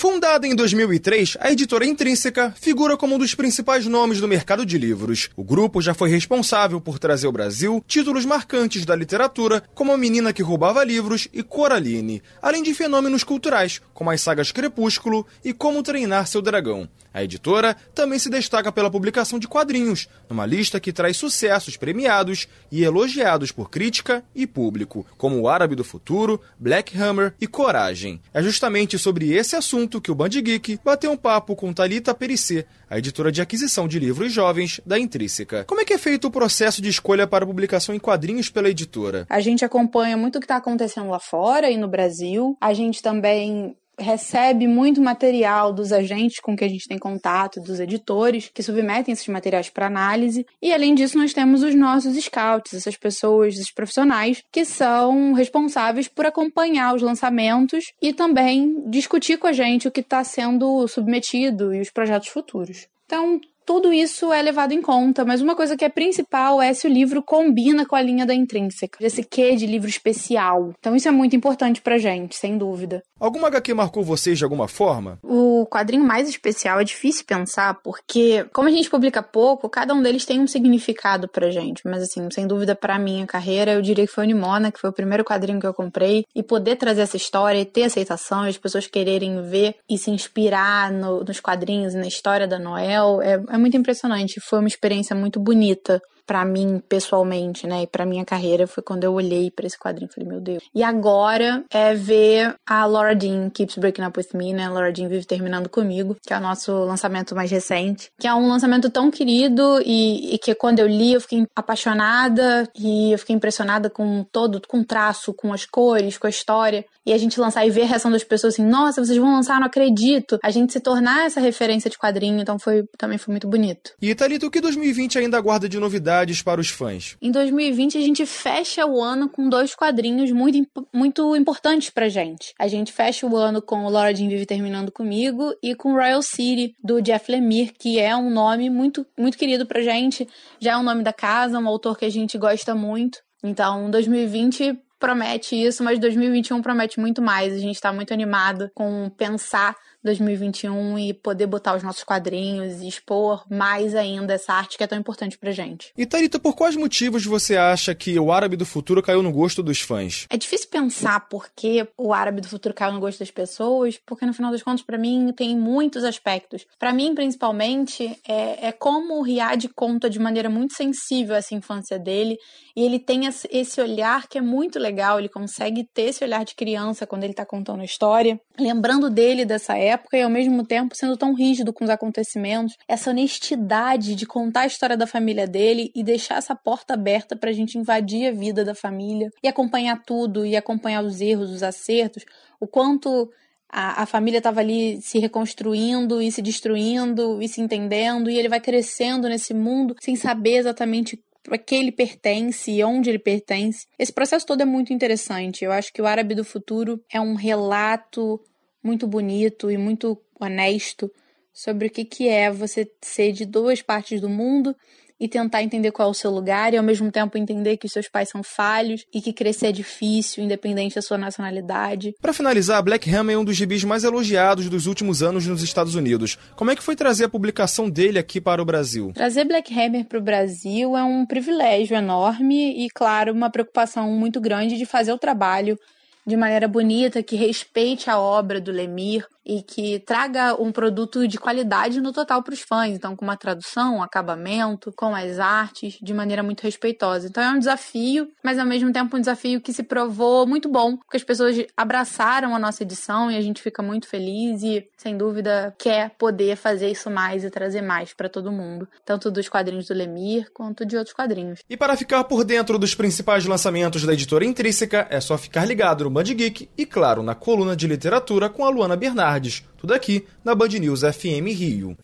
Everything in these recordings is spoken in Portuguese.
Fundada em 2003, a editora Intrínseca figura como um dos principais nomes do mercado de livros. O grupo já foi responsável por trazer ao Brasil títulos marcantes da literatura, como A Menina que Roubava Livros e Coraline, além de fenômenos culturais, como as sagas Crepúsculo e Como Treinar Seu Dragão. A editora também se destaca pela publicação de quadrinhos, numa lista que traz sucessos premiados e elogiados por crítica e público, como O Árabe do Futuro, Black Hammer e Coragem. É justamente sobre esse assunto que o Band Geek bateu um papo com Talita Perissé, a editora de aquisição de livros jovens da Intrínseca. Como é que é feito o processo de escolha para publicação em quadrinhos pela editora? A gente acompanha muito o que está acontecendo lá fora e no Brasil. A gente também recebe muito material dos agentes com que a gente tem contato, dos editores, que submetem esses materiais para análise. E além disso, nós temos os nossos scouts, essas pessoas, esses profissionais, que são responsáveis por acompanhar os lançamentos e também discutir com a gente o que está sendo submetido e os projetos futuros. Então, tudo isso é levado em conta, mas uma coisa que é principal é se o livro combina com a linha da intrínseca, esse quê de livro especial. Então isso é muito importante pra gente, sem dúvida. Alguma HQ marcou vocês de alguma forma? O quadrinho mais especial é difícil pensar, porque como a gente publica pouco, cada um deles tem um significado pra gente, mas assim, sem dúvida pra minha carreira, eu diria que foi o Nimona, que foi o primeiro quadrinho que eu comprei, e poder trazer essa história e ter aceitação, e as pessoas quererem ver e se inspirar no, nos quadrinhos e na história da Noel, é, é muito impressionante. Foi uma experiência muito bonita para mim pessoalmente, né, e para minha carreira foi quando eu olhei para esse quadrinho falei, meu Deus. E agora é ver a Laura Jean Keeps Breaking Up With Me, né, Laura Jean vive terminando comigo, que é o nosso lançamento mais recente, que é um lançamento tão querido e, e que quando eu li eu fiquei apaixonada e eu fiquei impressionada com todo, com o traço, com as cores, com a história. E a gente lançar e ver a reação das pessoas assim, nossa, vocês vão lançar, não acredito. A gente se tornar essa referência de quadrinho, então foi também foi muito bonito. E Thalita, o que 2020 ainda aguarda de novidade novidades para os fãs? Em 2020 a gente fecha o ano com dois quadrinhos muito, muito importantes pra gente. A gente fecha o ano com Laura Jean Vive Terminando Comigo e com Royal City, do Jeff Lemire, que é um nome muito, muito querido pra gente. Já é um nome da casa, um autor que a gente gosta muito. Então, 2020 promete isso, mas 2021 promete muito mais. A gente está muito animado com pensar 2021 e poder botar os nossos quadrinhos e expor mais ainda essa arte que é tão importante pra gente. E Tarita, por quais motivos você acha que o Árabe do Futuro caiu no gosto dos fãs? É difícil pensar por que o Árabe do Futuro caiu no gosto das pessoas, porque no final das contas, para mim, tem muitos aspectos. Para mim, principalmente, é, é como o Riad conta de maneira muito sensível essa infância dele e ele tem esse olhar que é muito legal, ele consegue ter esse olhar de criança quando ele tá contando a história, lembrando dele dessa época época e ao mesmo tempo sendo tão rígido com os acontecimentos, essa honestidade de contar a história da família dele e deixar essa porta aberta para a gente invadir a vida da família e acompanhar tudo e acompanhar os erros, os acertos, o quanto a, a família estava ali se reconstruindo e se destruindo e se entendendo, e ele vai crescendo nesse mundo sem saber exatamente a que ele pertence e onde ele pertence. Esse processo todo é muito interessante. Eu acho que o Árabe do Futuro é um relato muito bonito e muito honesto sobre o que, que é você ser de duas partes do mundo e tentar entender qual é o seu lugar e ao mesmo tempo entender que os seus pais são falhos e que crescer é difícil, independente da sua nacionalidade. Para finalizar, Black Hammer é um dos gibis mais elogiados dos últimos anos nos Estados Unidos. Como é que foi trazer a publicação dele aqui para o Brasil? Trazer Black Hammer para o Brasil é um privilégio enorme e, claro, uma preocupação muito grande de fazer o trabalho de maneira bonita, que respeite a obra do Lemir e que traga um produto de qualidade no total para os fãs. Então, com uma tradução, um acabamento, com as artes, de maneira muito respeitosa. Então, é um desafio, mas ao mesmo tempo um desafio que se provou muito bom, porque as pessoas abraçaram a nossa edição e a gente fica muito feliz e, sem dúvida, quer poder fazer isso mais e trazer mais para todo mundo, tanto dos quadrinhos do Lemir quanto de outros quadrinhos. E para ficar por dentro dos principais lançamentos da editora Intrínseca, é só ficar ligado no Band Geek e, claro, na coluna de literatura com a Luana Bernardes tudo aqui na Band News FM Rio.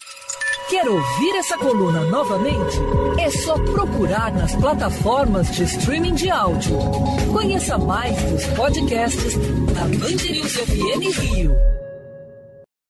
Quer ouvir essa coluna novamente? É só procurar nas plataformas de streaming de áudio. Conheça mais dos podcasts da Band News FM Rio.